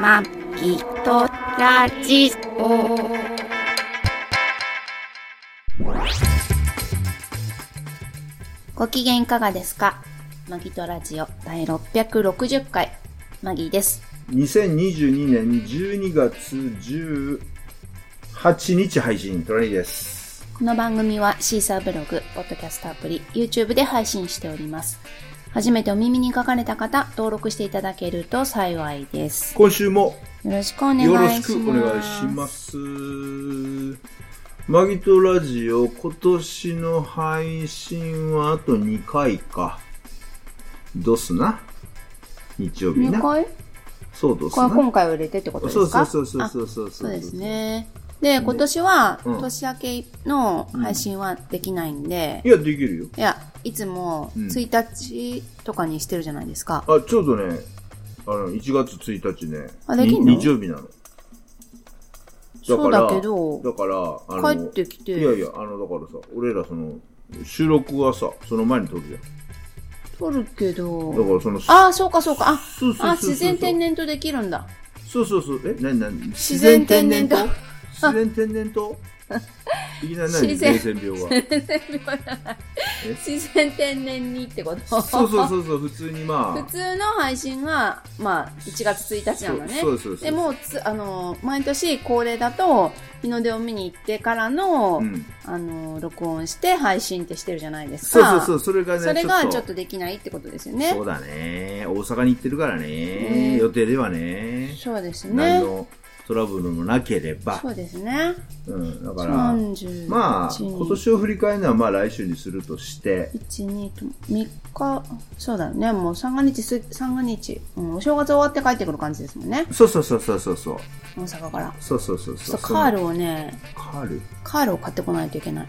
まきとラジオ。ご機嫌いかがですか？マギトラジオ第660回、マギーです。2022年12月18日配信、トラニーです。この番組はシーサーブログ、ポッドキャストアプリ、YouTube で配信しております。初めてお耳に書かれた方、登録していただけると幸いです。今週もよろしくお願いしよます。ろしくお願いします。マギトラジオ、今年の配信はあと2回か。どすな？日曜日な。2回？そうどすな。これ今回を入れてってことですか？そうそうそうあそうそうそうそうです。ね。で、今年は、うん年明けの配信はできないんで、いや、できるよ。いや、いつもうん1日とかにしてるじゃないですか。あ、ちょうどね、あの、1月1日ね、あできんの？に日曜日なの。そうだけどだから、あの、帰ってきていやいや、あの、だからさ、俺らその、収録はさ、その前に撮るじゃん。撮るけどだ、からその、ああ、そうかそうか。あ、そうそうそうそうあ、自然天然とできるんだ。そうそうそう、え、なになに自然天然痘自然天然痘いきなり何？自然伝染病が。自然天然にってこと？そうそうそうそう、普通にまあ普、通の配信は、まあ、1月1日なんだね。そうそうそうそうでもつ、あの、毎年恒例だと、日の出を見に行ってからの、うん。あの、録音して配信ってしてるじゃないですそうか。そうそう、それがね、それがちょっとできないってことですよね。そうだね。大阪に行ってるからね。ね予定ではね。そうですね何。のトラブルもなければ。そうですね。うん、だから、30まあ、今年を振り返るのはまあ来週にするとして、1、2と、3日、そうだよね。もう三が日す、三が日、うん、お正月終わって帰ってくる感じですもんね。そうそうそうそうそうそう。大阪から。そうそうそうそう。カールをね、カール？カールを買ってこないといけない。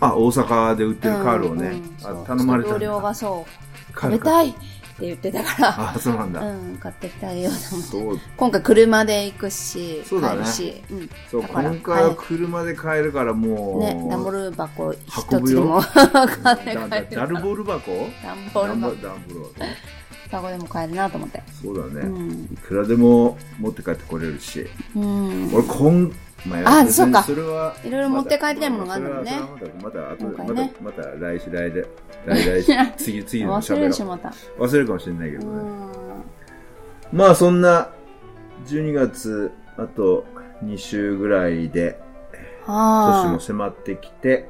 あ、大阪で売ってるカールをね、うんうんあ頼まれた同僚がそう、食べたいって言ってたから、あ、そうなんだ。うん、買ってきてあげようと思って。今回車で行くし、そうだね帰るし、うん。そう、今回は車で帰るからもう、ね、ダンボール箱一つでも買って帰る。ダルボール箱？ダンボール箱ダンボール、箱。カゴでも買えるなと思って。そうだね、うんいくらでも持って帰ってこれるし。うん。俺、今、まあ別にそうかそれは、いろいろ持って帰りたいものがあるんだもんねまだ、まだ、まだ、ね、また、来週、来で、来来、次、次の忘れるしまた。う。忘れるかもしれないけどね。うん。まあ、そんな、12月、あと2週ぐらいで、年はも迫ってきて、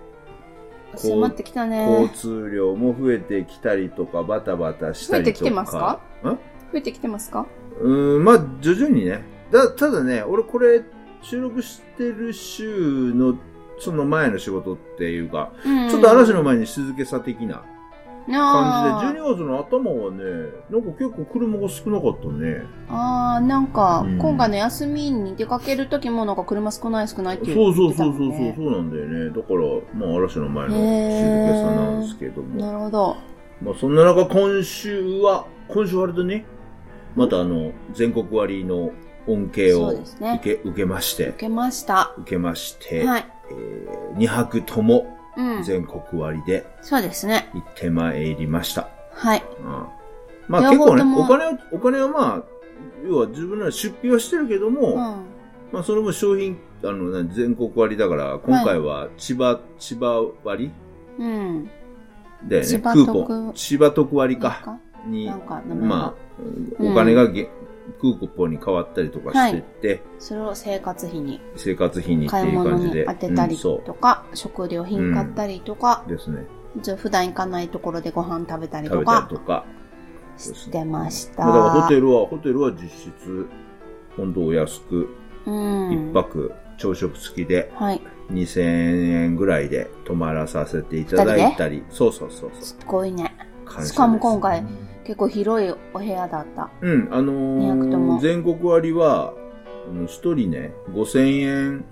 あ。迫ってきたね。交通量も増えてきたりとか、バタバタしたりとか。増えてきてますかん増えてきてますかうーん、まあ、徐々にね。だ、ただね、俺これ、収録してる週の、その前の仕事っていうか、うんちょっと嵐の前に静けさ的なあ感じで、12月の頭はね、なんか結構車が少なかったね。あー、なんか、うん今回の休みに出かける時もなんか車少ない少ないってそ言ってうそうそうそうそう、そうなんだよね。だから、まあ嵐の前の静けさなんですけども。なるほど。まあそんな中、今週は、今週はあれだね、またあの、全国割の恩恵そをうですね受け、受けまして受、けました。受けまして、はい。え2泊ともうん。全国割でそうですね。行ってまいりました。はい。うんまあ結構ね、お金は、お金はまあ、要は自分ら出費はしてるけども、うん。まあそれも商品、あの、な全国割だから、今回は千葉、千葉割うん。だよね。千葉クーポ特ン。千葉特割か。にまあ、うんお金がげ、クーポンに変わったりとかしてって、それを生活費に、生活費にって買い物にいう感じで。当てたりうんそとか、食料品買ったりとかう、ですね。じゃあ普段行かないところでご飯食べたりとかとか。してました。まあだからホテルは、ホテルは実質、本当お安く、うん。一泊朝食付きではい。2000円ぐらいで泊まらさせていただいたり。そうそうそうそう。すっごいね。しかも今回、結構広いお部屋だった。うん、あの2ー、全国割は、一人ね、5000円、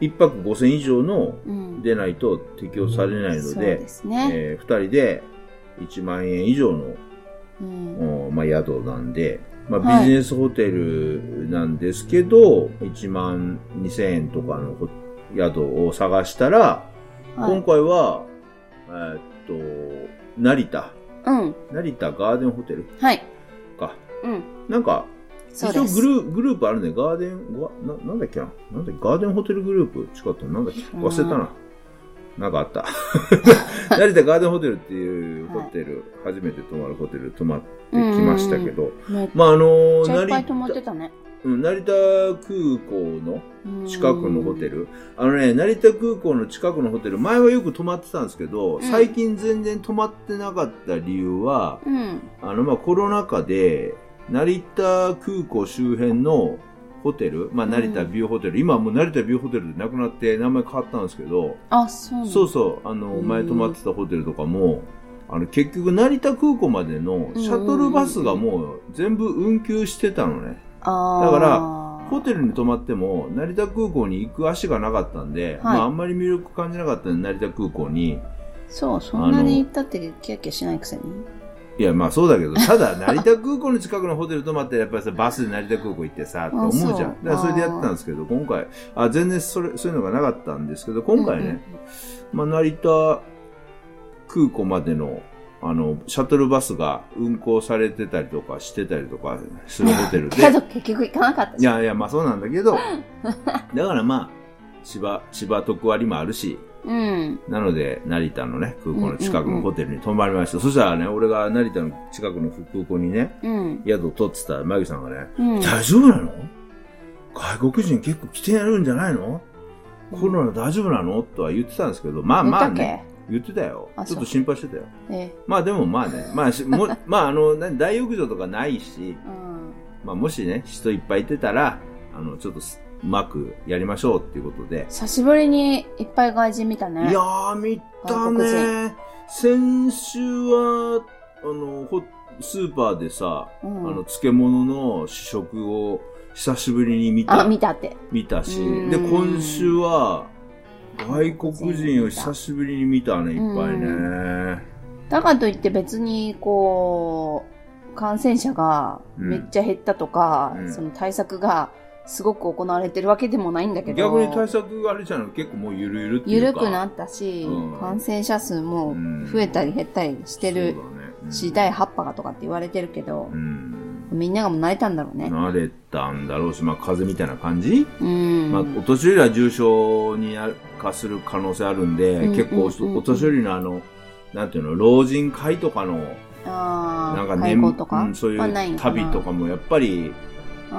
一泊5000以上のうん。でないと適用されないので、ですね。えー二人で1万円以上の、うん。おまあ、宿なんで、まあ、はいビジネスホテルなんですけど、1万2000円とかのホ宿を探したら、はい今回は、えーっと、成田、うん。成田ガーデンホテル？はい。か。うん。なんか、一応そうです。グルーグループあるね。ガーデン、わななんだっけな？なんだっけ？ガーデンホテルグループ違ったなんだっけ？忘れたな。なんかあった。成田ガーデンホテルっていうホテル、初めて泊まるホテル泊まってきましたけど、まああのちゃいっぱい成泊まって田、たね。うん成田空港の近くのホテル？あのね、成田空港の近くのホテル、前はよく泊まってたんですけど、ん最近全然泊まってなかった理由は、うん。あの、まあ、コロナ禍で、成田空港周辺のホテル、まあ、成田ビューホテル、今はもう成田ビューホテルでなくなって名前変わったんですけど、あ、そうそうそう、あの、うん前泊まってたホテルとかも、あの、結局成田空港までのシャトルバスがもう全部運休してたのね。だからホテルに泊まっても、成田空港に行く足がなかったんで、はい。まあ、あんまり魅力感じなかったんで、成田空港に、そう、そんなに行ったってキャッキャしないくせに？いや、まあそうだけど、ただ、成田空港の近くのホテル泊まって、やっぱりさ、バスで成田空港行ってさ、と思うじゃん。だからそれでやってたんですけど、今回、あ、全然それ、そういうのがなかったんですけど、今回ね、まあ成田空港までの、あの、シャトルバスが運行されてたりとかしてたりとかするホテルで。結局行かなかったい。やいや、まあそうなんだけど、だからまあ、芝、芝特割もあるし、うん。なので、成田のね、空港の近くのホテルに泊まりました。そしたらね、俺が成田の近くの空港にね、うん。宿を取ってたら、マギさんがね、うん。大丈夫なの？外国人結構来てやるんじゃないの？コロナ大丈夫なの？とは言ってたんですけど、まあまあね、け？言ってたよあ。ちょっと心配してたよ。えまあでもまあね、まあし、もまああの、何大浴場とかないし、うん。まあもしね、人いっぱいいてたら、あの、ちょっとすうまくやりましょうっていうことで。久しぶりにいっぱい外人見たね。いやー、見たね。先週は、あの、ほスーパーでさ、うんあの、漬物の試食を久しぶりに見た。あ、見たって。見たしうん、で、今週は、外国人を久しぶりに見たね、いっぱいね。だからといって別に、こう、感染者がめっちゃ減ったとか、うん。その対策がすごく行われてるわけでもないんだけど、逆に対策があれじゃん、結構もうゆるゆるっていうか。緩くなったし、うん。感染者数も増えたり減ったりしてるし、第8波がとかって言われてるけどう、ん。みんながもう慣れたんだろうね。慣れたんだろうし、まあ、風邪みたいな感じ、うん。まあ、お年寄りは重症に化する可能性あるんで、うん結構うんうんお年寄りのあの、なんていうの、老人会とかの、ああ、なんか会合とか、うんそういう旅とかもやっぱり中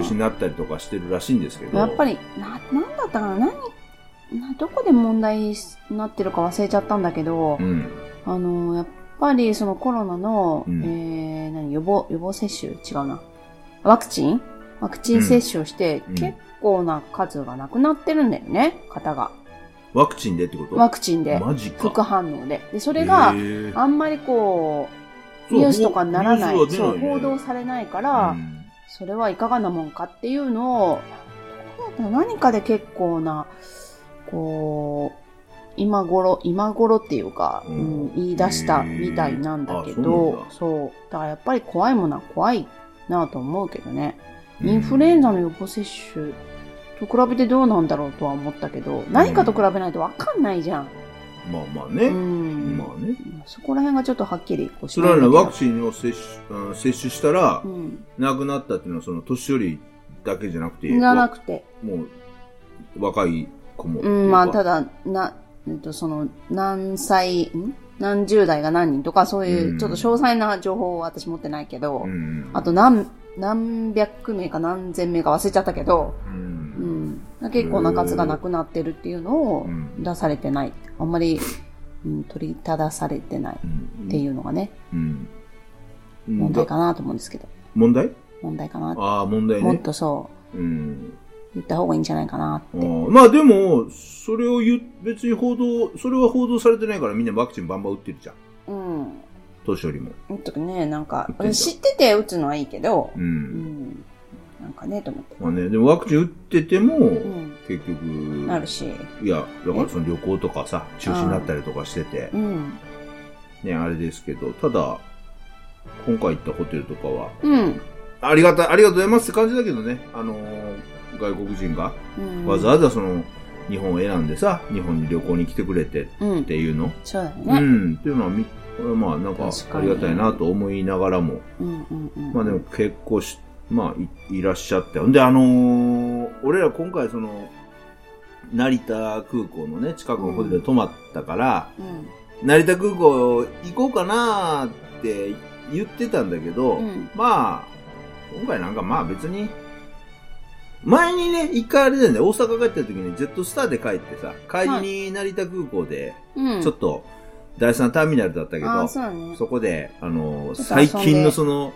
止になったりとかしてるらしいんですけど。やっぱり、な、なんだったかな？何、な、どこで問題になってるか忘れちゃったんだけど、うん。あの、やっぱりそのコロナの、うんえー、何、予防、予防接種？違うな。ワクチン？ワクチン接種をして、うん結構な数がなくなってるんだよね、方が。ワクチンでってこと？ワクチンで。マジか。副反応で。で、それが、あんまりこう、ニュースとかにならない、そう、報道されないから、うんそれはいかがなもんかっていうのを、何かで結構な、こう、今頃、今頃っていうか、ううんん言い出したみたいなんだけど、あそうだからやっぱり怖いものは怖いなと思うけどね。インフルエンザの予防接種と比べてどうなんだろうとは思ったけど、何かと比べないとわかんないじゃん。まあまあね。うん。まあね。そこら辺がちょっとはっきりこうしそれはね、ワクチンを接種、うん接種したらう、ん。亡くなったっていうのは、その年寄りだけじゃなくて、じゃなくて、もう、若い子も。うん、まあ、ただ、だ、な、えっと、その、何歳、ん？何十代が何人とか、そういうう、んちょっと詳細な情報を私持ってないけど、うん。あと何、何百名か何千名か忘れちゃったけど、う。うんん、結構な数がなくなってるっていうのをうん出されてない。あんまり、うん、取り正されてないうんっていうのがね、うん。問題かなと思うんですけど、問題？問題かな。ああ、問題ね。もっとそう、うん。言った方がいいんじゃないかなあって。ーまあでも、それを言う、別に報道、それは報道されてないからみんなワクチンバンバン打ってるじゃん。うん。年寄りも。とね、なんか知ってて打つのはいいけど、う。うんん。なんかね、と思って。まあね、でもワクチン打ってても、うん。結局、なるし。いや、だからその旅行とかさ、中止になったりとかしててう、ん。ね、あれですけど、ただ、今回行ったホテルとかは、うん。ありがたい、ありがとうございますって感じだけどね、あのー外国人がうん。わざわざその、日本を選んでさ、日本に旅行に来てくれてっうん。ていうの、そうだようね。ん、っていうのはみ、まあなんかありがたいなと思いながらも、うんうんうん。まあでも結構し、まあい、いらっしゃって。んで、あのー俺ら今回その、成田空港のね、近くのホテルで泊まったから、うん。成田空港行こうかなーって言ってたんだけど、うんまあ、今回なんかまあ別に、前にね、一回あれだよね、大阪帰った時にジェットスターで帰ってさ、帰りに成田空港で、うん。ちょっと、第三ターミナルだったけど、そうだね。そこで、あの、ちょっと遊んで最近のその、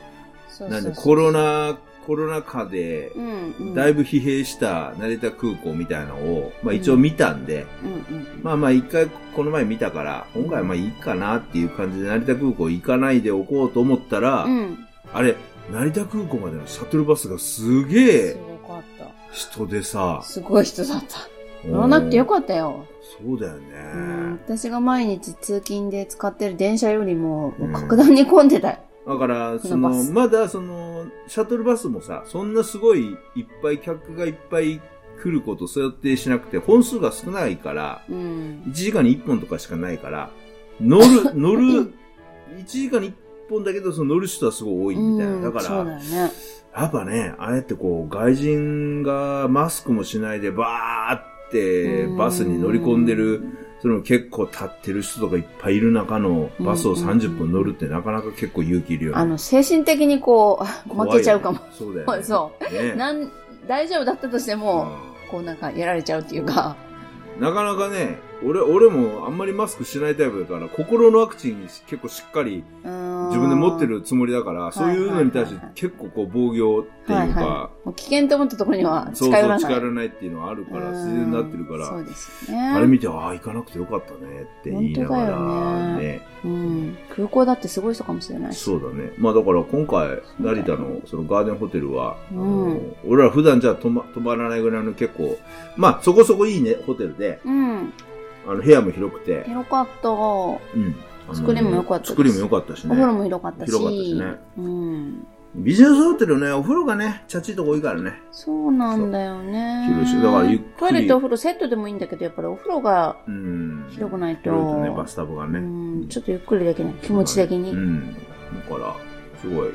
そうそうそうなんで、コロナ、コロナ禍でう、ん、うん。だいぶ疲弊した成田空港みたいなのを、まあ一応見たんで、うんうん。まあまあ一回この前見たから、今回はまあいいかなっていう感じで成田空港行かないでおこうと思ったら、うん。あれ、成田空港までのシャトルバスがすげすえ。人でさ、すごい人だった。乗らなくてよかったよ。そうだよね。うん。私が毎日通勤で使ってる電車よりも、うん格段に混んでたよ。だから、その、まだその、シャトルバスもさ、そんなすごいいっぱい客がいっぱい来ること想定しなくて、本数が少ないから、うん。1時間に1本とかしかないから、乗る、乗る、1時間に1本だけど、その乗る人はすごい多いみたいな。うんだから、そうだよね。やっぱね、ああやってこう、外人がマスクもしないでバーってうんバスに乗り込んでる、その結構立ってる人とかいっぱいいる中のバスを30分乗るってなかなか結構勇気いるよね。あの、精神的にこう、負けちゃうかも。ねそうだよね。そう。ねなん、大丈夫だったとしても、うこうなんかやられちゃうっていうか、んなかなかね、俺、俺もあんまりマスクしないタイプだから、心のワクチン結構しっかり自自分で持ってるつもりだから、そういうのに対して結構こう防御っていうはいかは、もう危険と思ったところにはそうそう近寄らない。近寄らないっていうのはあるから、自然になってるから、そうですよね。あれ見て、ああ、行かなくてよかったねって言いながら本当だね。うん。空港だってすごい人かもしれないし。そうだね。まあだから今回、成田のそのガーデンホテルは、うん俺ら普段じゃ泊ま泊まらないぐらいの結構、まあそこそこいいね、ホテルで、うん。あの部屋も広くて、広かった。おうん。作りも良かった作りも良かったしね。風呂も広かったし。広かったしねうん。ビジネスホテルね、お風呂がね、チャチいとこ多いからね。そうなんだよね。広だからゆっくりトイレとお風呂セットでもいいんだけど、やっぱりお風呂が、うん。広くないと広いとね、バスタブがうね。ん、ちょっとゆっくりできない。気持ち的に。ううん。ん。だから、すごい、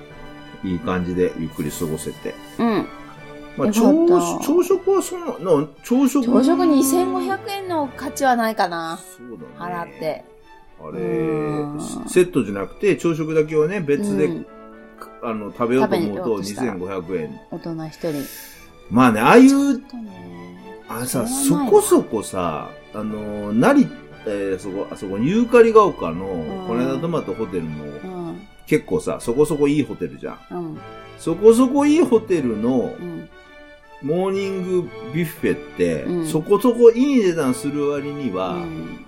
いい感じでゆっくり過ごせて。まあ、よ朝朝食はそんな、な朝食？朝食2500円の価値はないかな。そうだね。払って。あれうん、セットじゃなくて、朝食だけはね、別で、うんあの、食べようと思うとうとしたら2500円。大人一人。まあね、ああいう、ね。あのさ、そこそこさ、あの、成、えーそこ、あそこ、ユーカリが丘の、んこの間泊まったホテルも、うん。結構さ、そこそこいいホテルじゃん。うん。そこそこいいホテルのうん。モーニングビュッフェって、うんそこそこいい値段する割には、うん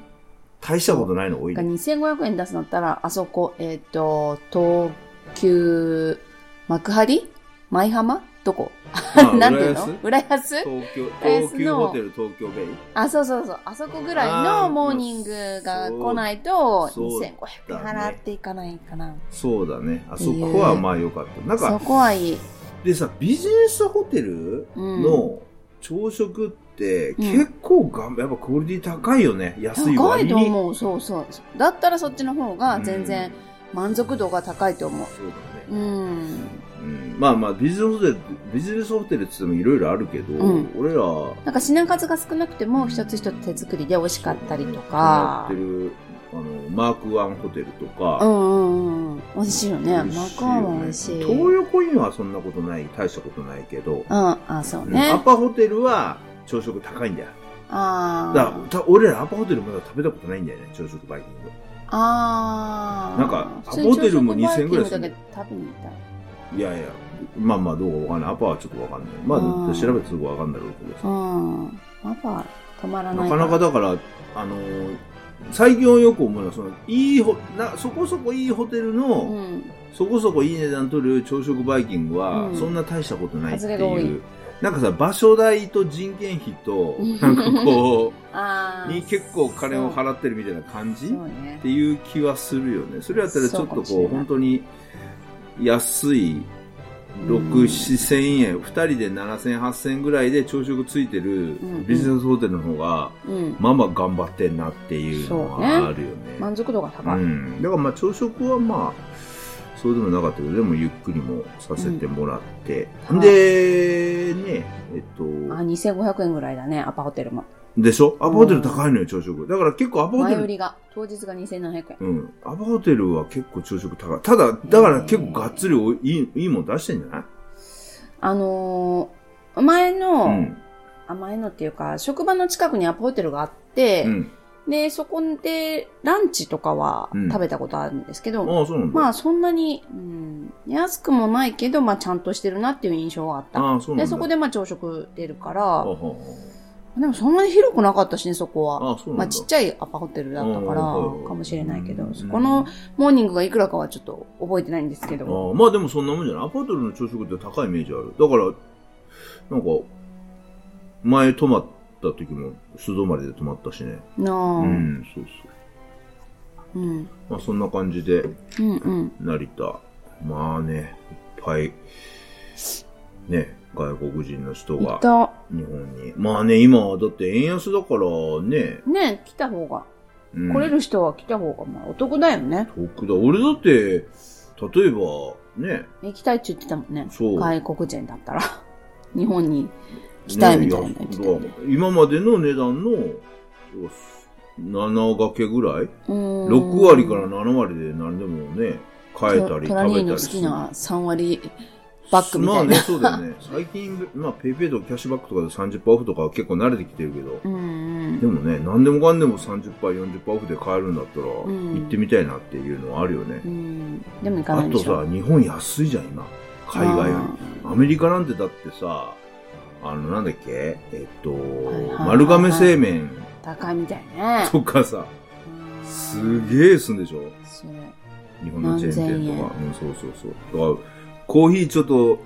大したことないの多いがね。2500円出すんだったら、あそこ、えっ、と、東急、幕張？舞浜？どこ？まあ なんていうの？浦安？東京、東急ホテル東京ベイ？あ、そうそうそう。あそこぐらいのモーニングが来ないと、そう2500円払っていかないかな。そうだね。あそこはまあ良かった。なんそか、こはいい。でさ、ビジネスホテルうん。の朝食ってうん結構がん、やっぱクオリティ高いよね。安い高割に。いと思う。そうそう。だったらそっちの方が全然満足度が高いと思う。そうだね。うん。うんまあまあ、ビジネスホテル、ビジネスホテルって言ってもいろいろあるけど、うん俺ら、なんか品数が少なくても一つ一つ手作りで美味しかったりとやかって。る、あの、マークワンホテルとか、うんうんうん。美味しいよね。マ美味しいよねカワも美味しい。東横インはそんなことない、大したことないけど、うん、あ、そうアね。パホテルは朝食高いんだよ。あだからあ。た俺らアパホテルまだ食べたことないんだよね、朝食バイキング。ああ。なんか普通にアポテルも朝食バイキング2000ぐらいするだけ食べに行ったい。いやいや、まあまあどうかわかんない。アパはちょっとわかんない。まあ、うん調べてすぐわかんだろうけどさ。うん。やっぱ止まらなないかなかだから、あのー最近はよく思うのは、その、いいほ、な、そこそこいいホテルの、うん。そこそこいい値段取る朝食バイキングは、うんそんな大したことないっていいう。なんかさ、場所代と人件費とうん、なんかこ。う、に結構金を払ってるみたいな感じねっ。ていう気はするよね。それやったらちょっとこう、そう本当に安い、6、うん4千円、2人で7千、8千ぐらいで朝食ついてるうんビジネスホテルの方が、うん。まあまあ頑張ってんなっていうのはあるよね。満足度が高い。うん。だからまあ朝食はまあ、そそうでもなかったけど、でもゆっくりもさせてもらって。うんで、ね、えっと、あ、2500円ぐらいだね、アパホテルも。でしょ？アパホテル高いのよ、朝食。だから結構アパホテル、前売りが、当日が2700円。うん。アパホテルは結構朝食高い。ただ、だから結構がっつりおいい、いいもん出してんじゃない？あのー前の、うん。あ、前のっていうか、職場の近くにアパホテルがあって、うん。で、そこでランチとかはうん食べたことあるんですけど、ああ、そうなんだ。まあそんなに、うん、安くもないけど、まあちゃんとしてるなっていう印象はあった。ああ、そうなんだ。で、そこでまあ朝食出るから、はあはでもそんなに広くなかったしね、そこは。あそう。まあちっちゃいアパホテルだったから、うんかもしれないけどう、んそこのモーニングがいくらかはちょっと覚えてないんですけど。ああまあでもそんなもんじゃない。アパホテルの朝食って高いイメージある。だから、なんか、前泊まった時も素泊まりで泊まったしね。なあ、ううん、ん、そうそう。うん、まあそんな感じで、うん、うん。成田。まあね、いっぱい、ね、外国人の人が。日本に。まあね、今はだって円安だからね、ね、来た方が、うん、来れる人は来た方がまあお得だよね。得だ。俺だって、例えば、ね、行きたいって言ってたもんね。そう外国人だったら。日本に来たいみたいな言ってたよね。今までの値段の7掛けぐらい、うーん ?6 割から7割で何でもね、買えたり食べたトラニーの。好きな3割バッグみたいな。まあね、そうだよね。最近、まあ、ペイペイとかキャッシュバックとかで30%オフとかは結構慣れてきてるけど、うんうんでもね、何でもかんでも30%、40%オフで買えるんだったら、ん行ってみたいなっていうのはあるよね。うん。でも行かなあといでしょ。さ、日本安いじゃん、今。海外より。アメリカなんてだってさ、あの、なんだっけ？えっと、丸亀製麺高いみたいね。とかさ、うんすげえすんでしょ？日本のチェーン店とか。うん、そうそうそう。だから、コーヒーちょっと、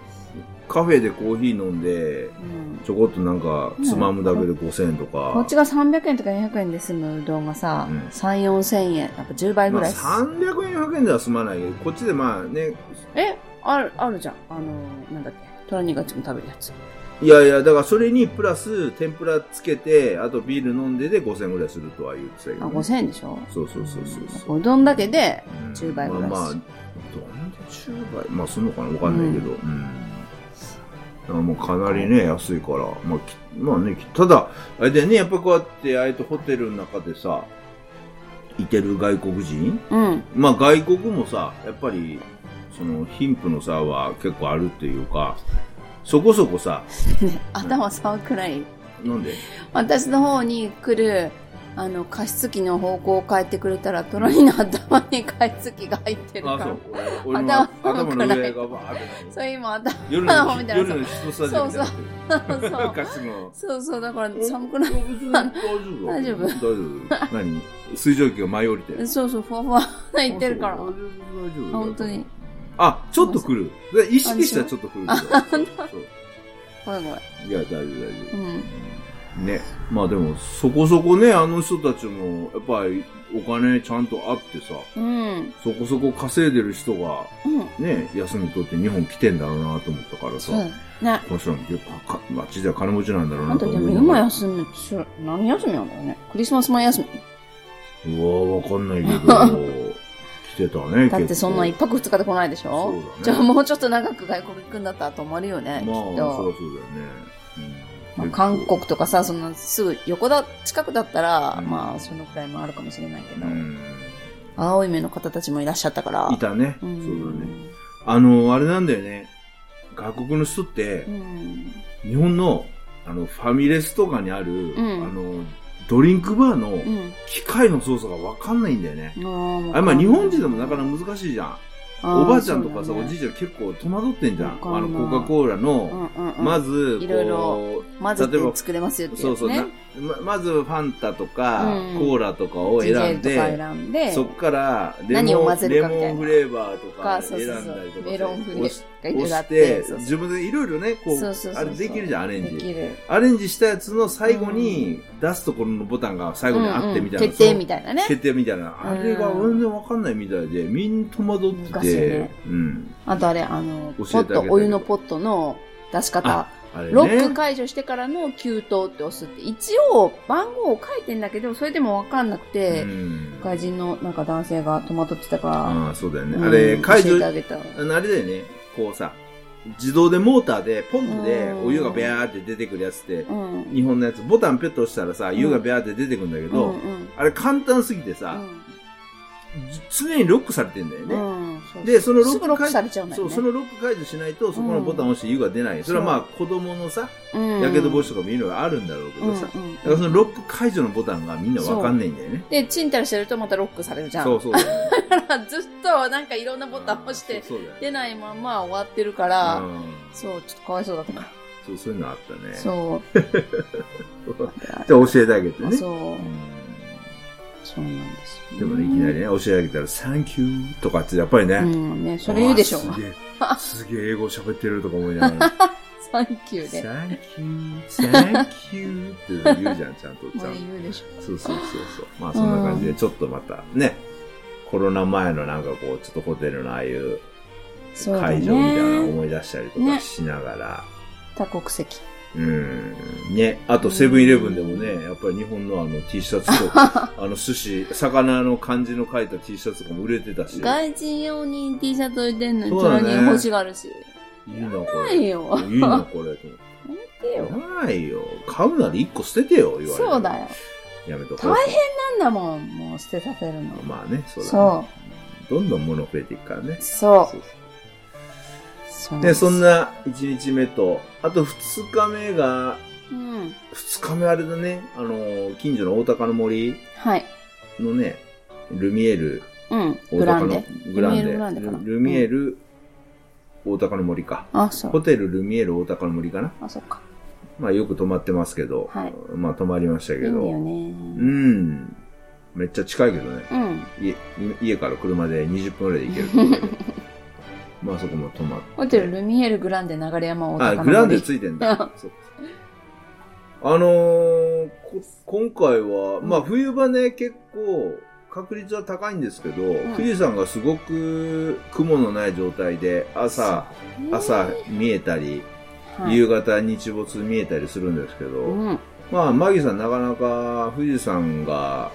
カフェでコーヒー飲んで、うんちょこっとなんか、つまむだけで5000円とか。こっちが300円とか400円で済むうどんがさ、うん3、4千円。やっぱ10倍ぐまあ、らいす、300円、400円では済まないけど、こっちでまあね、えある、あるじゃん。あの、なんだっけ。トラニーがいつも食べるやつ。いやいや、だからそれにプラス、天ぷらつけて、あとビール飲んでで5000円ぐらいするとは言ってたけど、あ、ね。5000円でしょ？そうそうそうそうそう。うどんだけで、うん10倍ぐらいまあまあ、どんで10倍まあするのかな？わかんないけど。うん。もうかなりね、安いから。まあ、きまあね、きただ、あれでね、やっぱこうやって、あえてホテルの中でさ、いてる外国人？うん。まあ外国もさ、やっぱり、その貧富の差は結構あるっていうか、そこそこさ、ね、頭触くらい。なんで？私の方に来る、あの、加湿器の方向を変えてくれたら、トラニーの頭に加湿器が入ってるかあ、ら。頭頭の上がバーってそう、今頭、夜の、頭みたいな。そうそう。そうそう、だから寒くない。大丈夫？大丈夫？大丈夫？何？水蒸気が舞い降りてる。そうそう、ふわふわ言ってるから。大丈夫？本当に。。あ、ちょっと来る。で意識したらちょっと来るごめんごめん。いや、大丈夫、大丈夫。うん。ね。まあでも、そこそこね、あの人たちも、やっぱり、お金ちゃんとあってさ、うん。そこそこ稼いでる人が、うん。ね、休み取って日本来てんだろうなと思ったからさね。この人も結構か、街では金持ちなんだろうなとあんたでも。今休みっ何休みなんだろうね？クリスマス前休み。うわわかんないけど、来てたね、だってそんな一泊二日で来ないでしょ？そうだねじゃあもうちょっと長く外国行くんだったら泊まるよね、まあ、きっそりゃそうだよと。ね。まあ、うん韓国とかさ、そんなすぐ横だ、近くだったら、うんまあそのくらいもあるかもしれないけど、うん。青い目の方たちもいらっしゃったから。いたね。う。そうんだね。あの、あれなんだよね。外国の人ってう、ん。日本の、あの、ファミレスとかにある、んあの、ドリンクバーのうん。機械の操作がわかんないんだよね。ああれ、まあ日本人でもなかなか難しいじゃん。おばあちゃんとかさ、ね。おじいちゃん結構戸惑ってんじゃん。あの、コカ・コーラの、うんうんうん、まず、いろいろこう混ぜ例えばて作れますよってそうそう、ままずファンタとか、うん。コーラとかをジ選んで、選んで、そっからレモン何を混ぜるレモンフレーバーとかか、選。んだりとかメロンフレ押て自分でいろいろね、こうあれできるじゃん、アレンジ。アレンジしたやつの最後に出すところのボタンが最後にあってみたいな。うんうん決定みたたいなね。決定みたいな。あれが全然わかんないみたいで、みんな戸惑っててね、うん。あとあれ、あの、ポット、お湯のポットの出し方あ、あれね。ロック解除してからの給湯って押すって、一応番号を書いてんだけど、それでもわかんなくて、うん。外人のなんか男性が戸惑ってたから、ああ、そうだよね。うんあれ、解除あれだよね。こうさ、自動でモーターで、ポンプでうん。お湯がビャーって出てくるやつって、うん。日本のやつ、ボタンピュッと押したらさ、湯がビャーって出てくるんだけど、うんうん。あれ簡単すぎてさ、常にロックされてんだよね。で、そのロック解されちゃうんだよね。そう、そのロック解除しないと、そこのボタンを押して湯が出ない。それはまあ、子供のさ、うんやけど防止とかもいろいろあるんだろうけどさ、うんうんだからそのロック解除のボタンがみんなわかんないんだよね。で、チンタラしてるとまたロックされるじゃん。そうそうだよね。だからずっとなんかいろんなボタン押して、出ないまま終わってるから、うんそう、ちょっとかわいそうだったから。そう、そういうのあったね。そう。じゃあ教えてあげてね。そうう。んそうなんですよ、でもね、いきなりね、教えてあげたら、サンキューとかってやっぱりね。うんね、それ言うでしょ。あーすげえ、すげえ英語喋ってるとか思いながら。サンキューで。サンキュー、サンキューって言うじゃん、ちゃんと。ち ゃもんとう言うでしょ。そうそうそうそう。まあそんな感じで、ちょっとまたね、コロナ前のなんかこう、ちょっとホテルのああいう会場みたいなの。思い出したりとかしながら、多国籍。うん。ね。あと、セブンイレブンでもね、やっぱり日本のあの T シャツと、あの寿司、魚の漢字の書いた T シャツとかも売れてたし。外人用に T シャツ置いてんのに、それに欲しがるし。いいな、これ。ないよ。いいな、これ。やめてよ。ないよ。買うなら1個捨ててよ、言われる。そうだよ。やめとこう。大変なんだもん、もう捨てさせるの。まあね、そうだ、ね。そどんどん物増えていくからね。そう。そうそうで、そんな1日目と、あと2日目が、うん。2日目あれだね、あの、近所の大高の森はい。のね、ルミエールうん。大高の。グランデ。ルミエール大高の森か。あ、そう。ホテルルミエール大高の森かな。あ、そっか。まあよく泊まってますけど、はいまあ泊まりましたけど、いいようね。ん。めっちゃ近いけどね。うん。家家から車で20分ぐらいで行けるところで。まあそこも泊まって。ホテルルミエールグランデ流山大あ、高グランデ森ついてんだ。そうあのーこ今回は、まあ冬場ね、結構確率は高いんですけど、ん富士山がすごく雲のない状態で、朝、朝見えたり、はい夕方日没見えたりするんですけど、うん。まあ、マギさんなかなか富士山が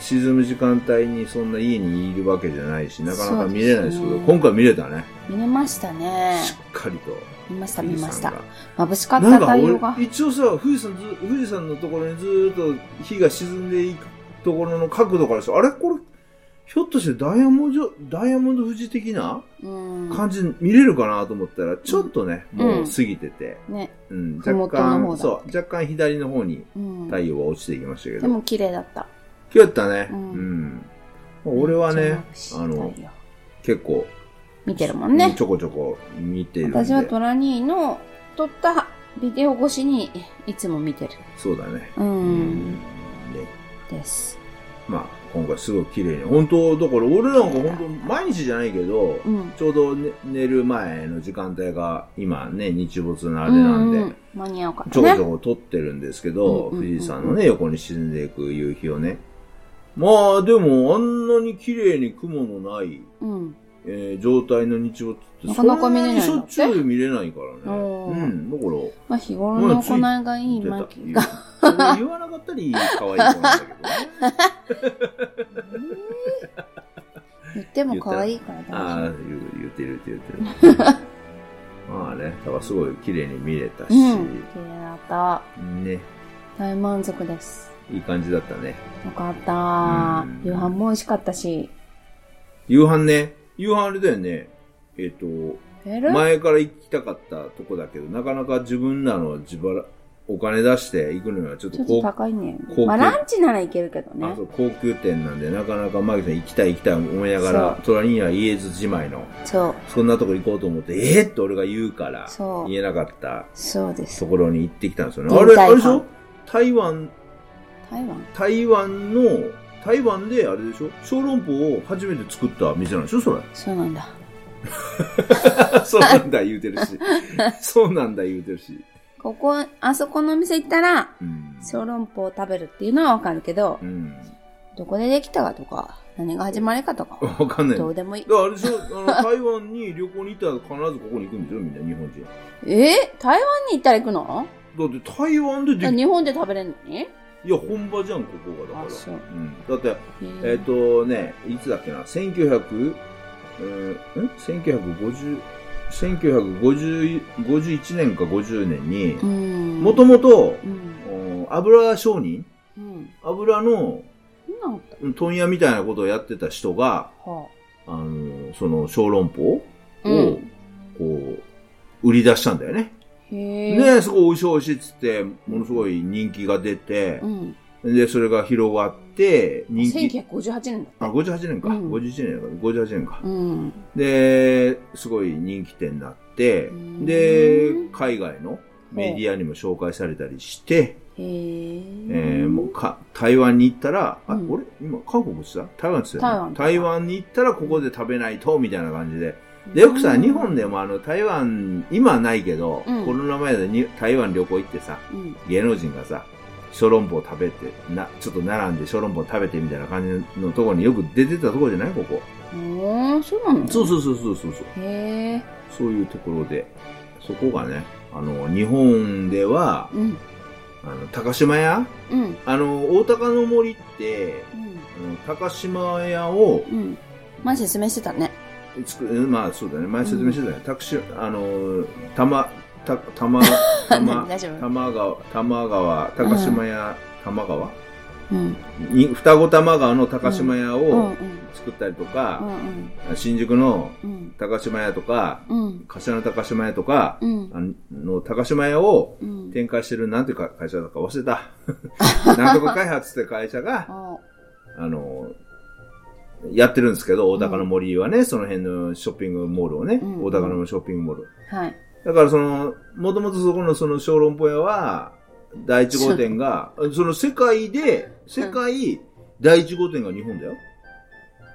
沈む時間帯にそんな家にいるわけじゃないし、なかなか見れないですけど、ね今回見れたね。見れましたね。しっかりと。見ました、富見ました。眩しかった太陽が俺、。一応さ、富士山ず、富士山のところにずーっと火が沈んでいくところの角度からして、あれ？これ、ひょっとしてダイヤモンド、ダイヤモンド富士的なうん。感じ見れるかなと思ったら、ちょっとね、うんもう過ぎてて、ね。うん、麓の若干、そう、若干左の方にうん。太陽が落ちていきましたけど。でも綺麗だった。今日やったね。ううんん。まあ俺はねあの、結構、見てるもんねち。ょこちょこ見てるんで。私はトラニーの撮ったビデオ越しにいつも見てる。そうだね。う。うんね。です。まあ、今回すごい綺麗に。本当だから俺なんか本当毎日じゃないけど、うん。ちょうど、ね、寝る前の時間帯が今ね、日没のあれなんで、うう間に合うかちょこちょ。こ撮ってるんですけど、うんうんうん富士山のね、横に沈んでいく夕日をね。まあ、でもあんなに綺麗に雲のない、うん。えー状態の日没って、なかなか見れないしょっちゅう見れないからね。うん。だから、まあ日頃の行いがいいマキが。言わなかったり、可愛い子なんだけどね。言っても可愛いからああ、大丈言う言ってる言ってる。まあね、だからすごい綺麗に見れたし。綺麗だった。ね、大満足です。いい感じだったね。よかったうん。夕飯も美味しかったし。夕飯ね、夕飯あれだよね、えっ、と、える？前から行きたかったとこだけど、なかなか自分らの自腹、お金出して行くのはちょっとと高高いねまあランチならいけるけどね高級店なんで、なかなかマギさん行きたい行きたい思いながら、そ隣には言えずじまいの、そう。そんなとこ行こうと思って、えー、って俺が言うから、言えなかったそうですと。ころに行ってきたんですよね。現あれ、あれでしょ？台湾、台湾？台湾の、台湾であれでしょ？小籠包を初めて作った店なんでしょ？それ。そうなんだ。そうなんだ言うてるし。そうなんだ言うてるし。ここ、あそこのお店行ったら、うん。小籠包を食べるっていうのはわかるけどう、ん。どこでできたかとか、何が始まりかとか、わかんない。だかどうでもいい。らあれでしょ、あの、台湾に旅行に行ったら必ずここに行くんでしょ？みんな、日本人。え？台湾に行ったら行くの？だって台湾ででき、日本で食べれんのに？いや、本場じゃん、ここが。だから。うんだって、えっ、とね、いつだっけな、1900、うん、ん ?1950、1951年か50年にう、ん。もともと油商人？うん。油の問屋みたいなことをやってた人が、はあの、その小籠包あ。を、こう、売り出したんだよね。へえ。ねすごい美味しい美味しいっつって、ものすごい人気が出てう、ん。で、それが広がって、人気、1958年だあ、って。58年か。うん51年か。58年か。うん。で、すごい人気店になってうん、で、海外のメディアにも紹介されたりして、へえ。えー、もうか、台湾に行ったら、あ、うん俺今、韓国って言ってた？台湾って言ってた台湾に行ったらここで食べないと、みたいな感じで。で、よくさ、うん日本でもあの、台湾、今はないけど、うんコロナ前でに台湾旅行行ってさ、うん。芸能人がさ、小籠包食べて、な、ちょっと並んで小籠包食べてみたいな感じのところによく出てたところじゃない？ここ。おー、そうなの？そうそうそうそうそうそう。へえ。そういうところで、そこがね、あの、日本では、うん。あの、高島屋？うん。あの、大高の森って、うん。あの高島屋をうん。前説明してたね。作る、まあそうだね、前説明してたね。タクシあの、たま、た、たま、たま、大丈夫玉川、玉川、高島屋、玉川？うん。に、双子玉川の高島屋うん。うをん。作ったりとうか、ん。新宿のうん。高島屋とか、うん。柏の高島屋とか、うん。あの、高島屋をうん。展開してる、なんていうか会社だか忘れた。なんとか開発って会社が、ああの、やってるんですけど、大高の森はね、その辺のショッピングモールをね、うん大高のショッピングモール。はい。だからその、もともとそこのその小籠包屋は、第一号店が、その世界で、世界第一号店が日本だよ。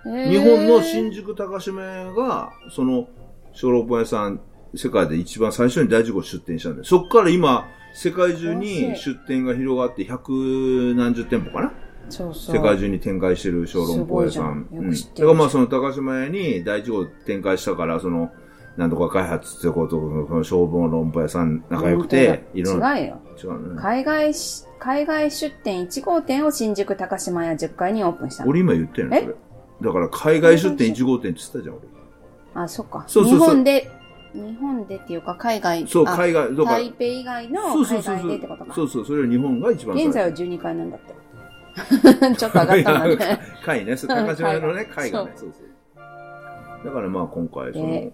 日本の新宿高島屋が、その小籠包屋さん、世界で一番最初に第一号出店したんだよ。そこから今、世界中に出店が広がって百何十店舗かなそうそう。世界中に展開してる小籠包屋さん。うん。だからまあその高島屋に第一号展開したから、その、なんとか開発ってこと、その消防論舗屋さん仲良くて、いろんな。違うよ。違うね。海外し、海外出店1号店を新宿高島屋10階にオープンしたの。俺今言ってんのそれ。だから海外出店1号店って言ってたじゃん、俺。あ、そっか。そうそうそう日本で、日本でっていうか海外、そう、あ海外。台北以外その海うそうそう外でってことか。そうそう、それは日本が一番現在は最12階なんだって。ちょっと上がったんだいやね。海ね、高島屋のね、海外海がね、そうそう。だからまあ今回、そので、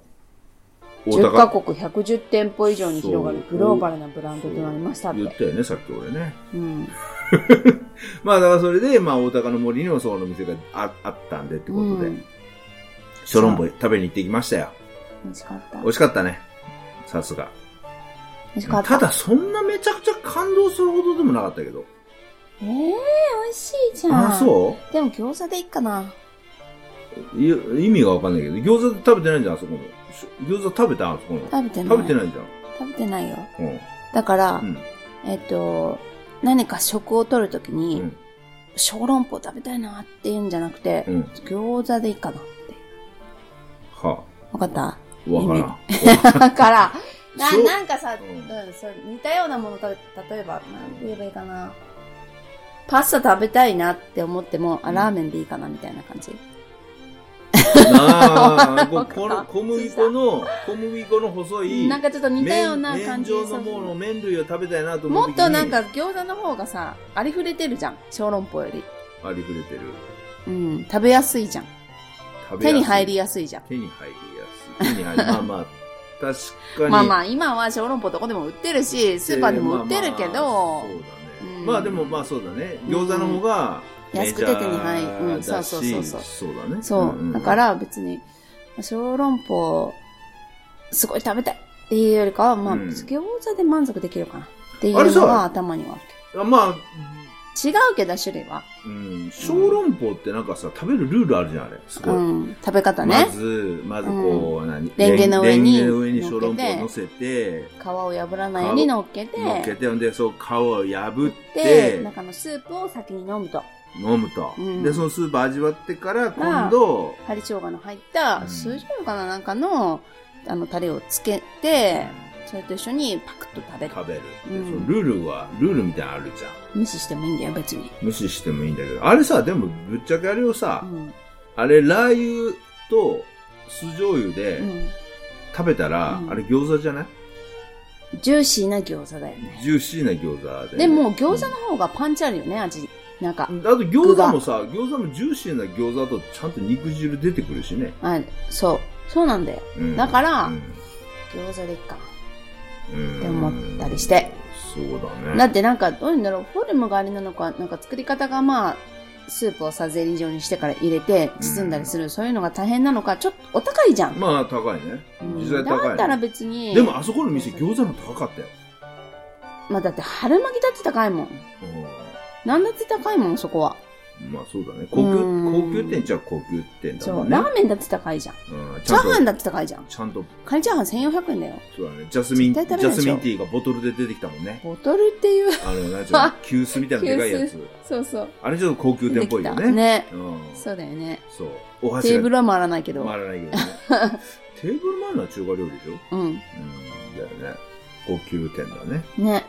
大10カ高、国110店舗以上に広がるグローバルなブランドとなりましたって。言ったよね、さっき俺ね。うん。まあだからそれで、まあ大高の森にもその店がああったんでってことでうん、小籠包食べに行ってきましたよ。美味しかった。美味しかったね。さすが。美味しかった。ただそんなめちゃくちゃ感動するほどでもなかったけど。ええー、美味しいじゃん。あ、そう？でも餃子でいいかな。いや意味がわかんないけど、餃子食べてないじゃん、あそこの。し餃子食べた？あそこの。食べてない。食べてないじ食べてないよ。ゃん。うん。だから、うん。えっと、何か食を取るときに、うん。小籠包食べたいなって言うんじゃなくて、うん。餃子でいいかなって。はわかった？あ、わからん。だから、なそうなんかさ、ううんん、そう似たようなもの食べ、例えば、なんて言えばいいかな。パスタ食べたいなって思っても、あ、うんラーメンでいいかなみたいな感じ。ああ、この小麦粉の、小麦粉の細い、なんかちょっと似たような麺感じ麺状のもの、麺類を食べたいなと思うもっとなんかあ餃子の方がさ、ありふれてるじゃん。小籠包より。りふれてる。うん。食べやすいじゃん。手に入りやすいじゃん。手に入りやすい。手に入り、まあまあ、確かに。まあまあ、今は小籠包どこでも売ってるし、スーパーでも売ってるけど、まあまあそうだまあでもまあそうだね。餃子の方が、安くて手に入るうんメジャーだしそうそうそうそうだね。そう、んんだか、ら別に、小籠包、すごい食べたいっていうよりかは、まあ、うん餃子で満足できるかなっていうのが頭にはある。まあ、違うけど、種類は。うん、小籠包ってなんかさ、食べるルールあるじゃん、あれ。すごい。うん。食べ方まね。ず、まずこう、何？レンゲの上にレンゲの上に小籠包を乗せて、皮を破らないように乗っけて、乗っけて、ほんで、そう、皮を破っで、て、中のスープを先に飲むと。飲むと、うんで、そのスープ味わってから、今度、針生姜の入ったう、ん数十かななんかの、あの、タレをつけて、それと一緒にパクッと食べる。食べる。でうんそのルールは、ルールみたいなのあるじゃん。無視してもいいんだよ、別に。無視してもいいんだけど。あれさ、でも、ぶっちゃけあれをさ、うん。あれ、ラー油と酢醤油でうん。食べたら、うんあれ餃子じゃない？ジューシーな餃子だよね。ジューシーな餃子で。でも、餃子の方がパンチあるよね、味。なんかう、んあと餃子もさ、餃子もジューシーな餃子だとちゃんと肉汁出てくるしね。あそう。そうなんだよ。うんだからうん餃子でいっか。うんって思ったりして。そうだね。だってなんか、どういうんだろう、フォルムがあれなのか、なんか作り方がまあ、スープをさ、ゼリー状にしてから入れて、包んだりする、そういうのが大変なのか、ちょっとお高いじゃん。まあ、高いね。うん実際高いねだったら別に。でも、あそこの店餃子の高かったよ。まあだって春巻きだって高いもん。うなんだって高いもん、そこは。んまあ、そうだね。高級、うん高級店っちゃ高級店だそう、もんね。ラーメンだって高いじゃん。うんちゃんとチャーハンだって高いじゃん。ちゃんと、カニチャーハン1400円だよ。そうだね。ジャスミン、ジ絶対食べないでしょャスミンティーがボトルで出てきたもんね。ボトルっていう。あの、なんちゅうの、急須みたいなでかいやつ。そうそう。あれちょっと高級店っぽいよね。ね。うん。そうだよね。そう。お箸がテーブルは回らないけど。回らないけどね。テーブル回るのは中華料理でしょ？うん。うん。だよね。高級店だね。ね。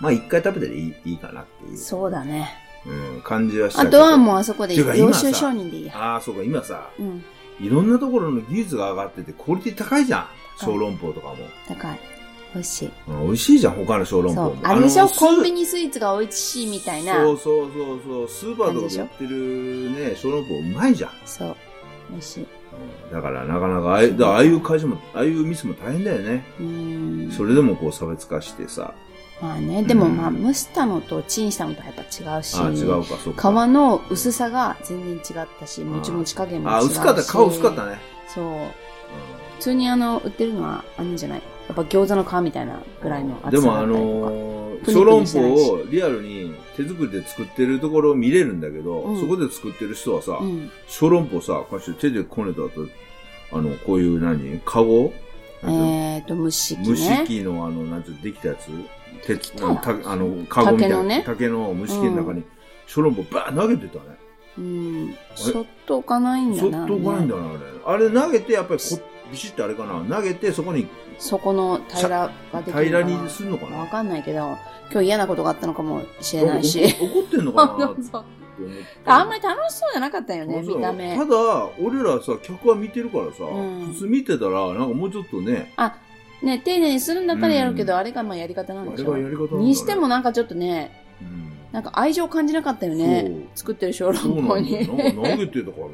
まあ一回食べてでいいいいかなっていう、そうだね。うん、感じはしたあけど。とはもうあそこで領収商人でいいや。ああ、そうか、今さ、うん。いろんなところの技術が上がってて、クオリティ高いじゃん。小籠包とかも。高い。美味しい。うん、美味しいじゃん、他の小籠包も。。あれでしょ？コンビニスイーツが美味しいみたいな。そうそうそうそう。スーパーとかで売ってるね、小籠包うまいじゃん。そう。美味しい。うんだからなかなかああいう、だからああいう会社も、ああいう店も大変だよね。うーん。それでもこう差別化してさ。まあね、でもうんまあ、蒸したのとチンしたのとはやっぱ違うし、ああ、違うか、そうか。皮の薄さが全然違ったし、もちもち加減も違うし。あ、薄かった、顔薄かったね。そう。普通にあの、売ってるのは、あるんじゃない？やっぱ餃子の皮みたいなぐらいのでもあ厚さだったりとか。のー、プニ小籠プニしてないし包をリアルに手作りで作ってるところを見れるんだけど、うんそこで作ってる人はさ、うん。小籠包さ、こうやって手でこねた後、あの、こういう何？カゴ？えっと、蒸し器蒸しね。器のあの、なんていうのできたやつ？鉄たたあの、カゴみたいな。竹のね竹の蒸し器の中に、小籠包バーン投げてたね。うん。そっと置かないんだな。そっと置かないんだな、あれ。あれ投げて、やっぱりこ、ビシッとあれかな、投げて、そこにそこの平らができる平らにするのかな？わかんないけど、今日嫌なことがあったのかもしれないし。お怒ってんのかな？って思ってあんまり楽しそうじゃなかったよね、見た目た。だ、俺らさ、客は見てるからさ、うん普通見てたら、なんかもうちょっとね、あ、ね、丁寧にするんだったらやるけど、うんあれがまあやり方なんでしょあれがやり方なんだねにしてもなんかちょっとね、うんなんか愛情感じなかったよねそう。作ってる小そう籠包なんだよに。な。投げてたからね。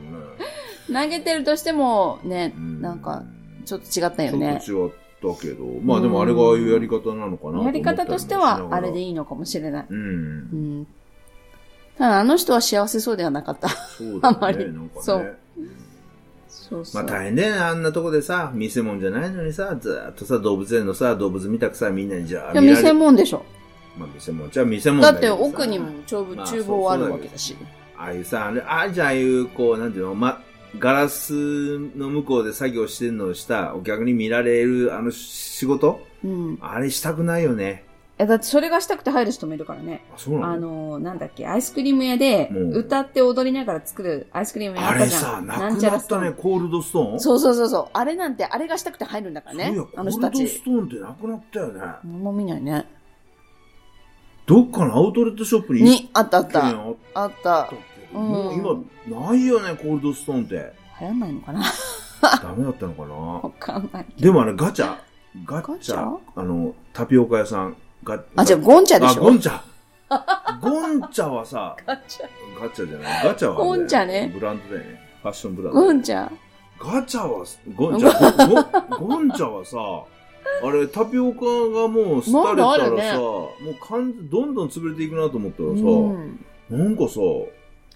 投げてるとしても、ね、うなんか、ちょっと違ったよちょねっ。と違ったけど、まあでもあれがああいうやり方なのかなやり方としては、あれでいい。のかもしれない。うんう。ん。ただ、あの人は幸せそうではなかった。そうだ あまりね、なんかね。そうそうそう。まあ大変だよね、あんなとこでさ、見せ物じゃないのにさ、ずーっとさ、動物園のさ、動物見たくさ、みんなにじゃあ、いや、見せ見られ物でしょ。まあ見せ物じゃあ見せ物だって奥にも厨まあ厨房あるわけだし。ああいうさ、あれああじゃあああいう、こう、なんていうの、ま、ガラスの向こうで作業してるのをした、お客に見られる、あの仕事？うん。あれしたくないよね。え、だってそれがしたくて入る人もいるからね。あ、そうなの？あの、なんだっけ、アイスクリーム屋でもう歌って踊りながら作るアイスクリーム屋ああったじゃれさ、ん。なくなったね、コールドストーン？そうそうそうそう。あれなんて、あれがしたくて入るんだからね。あの人たちコールドス。トーンってなくなったよね。あんま見ないね。どっかのアウトレットショップにに、あったあっ一た。軒あったもう今、ないよね、コールドストーンって。流行んないのかな？ダメだったのかな？わかんない。でもあれ。ガチャ？ガチャ？あの、タピオカ屋さん。ガあ、じゃあ、ゴンチャであ、しょ？ゴンチャ。ゴンチャはさ、ガチャ。ガチャじゃない？ガチャは、ゴンチャねブランドだよね。ファッションブランド。ゴンチャ。ガチャは、ゴンチャ、ゴンチャはさ、あれ、タピオカがもう廃れたらさ、もう完全、どんどん潰れていくなと思ったらさ、うん。なんかさ、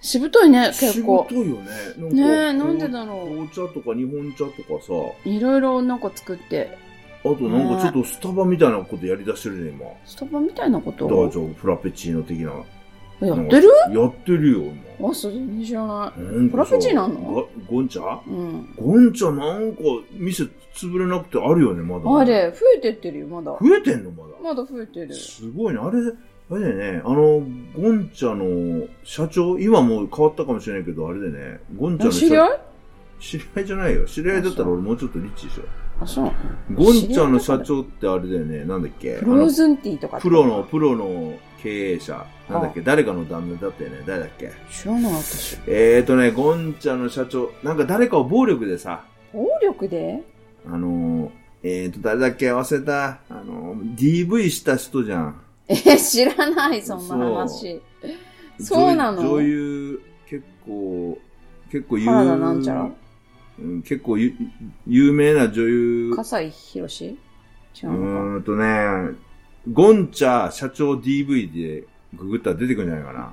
しぶといね、しぶ結構と。いよね。ねえなんでだろう紅茶とか日本茶とかさ、いろいろなんか作って。あとなんかちょっとスタバみたいなことやりだしてるね、今。スタバみたいなこと？だからちょ、フラペチーノ的な。やってる？やってるよ、今。あ、それ知らない。フラペチーノあんの？がゴンチャ？うん。ゴンチャなんか店潰れなくてあるよね、まだね。あれ、増えてってるよ、まだ。増えてんの、まだ？まだ増えてる。すごいね。あれ、あれだよね、あの、ゴンチャの社長、今もう変わったかもしれないけど、あれでね、ゴンチャの社知り合い？知り合いじゃないよ。知り合いだったら俺もうちょっとリッチでしょ。あ、そうゴンチャの社長ってあれだよね、なんだっけ？フローズンティーとか。プロの、プロの経営者。なんだっけ？誰かの旦那だったよね。誰だっけ？知らなかったし。えーとね、ゴンチャの社長、なんか誰かを暴力でさ、暴力で？あのー、えーと、誰だっけ？忘れた。あのー、DV した人じゃん。え、知らない、そんな話。そう。なの？女女優、結構、結構有原田なんちゃら。うん結構ゆ有名な女優。笠井博士違ううんとね、ゴンチャ社長 DV でググったら出てくるんじゃないかな。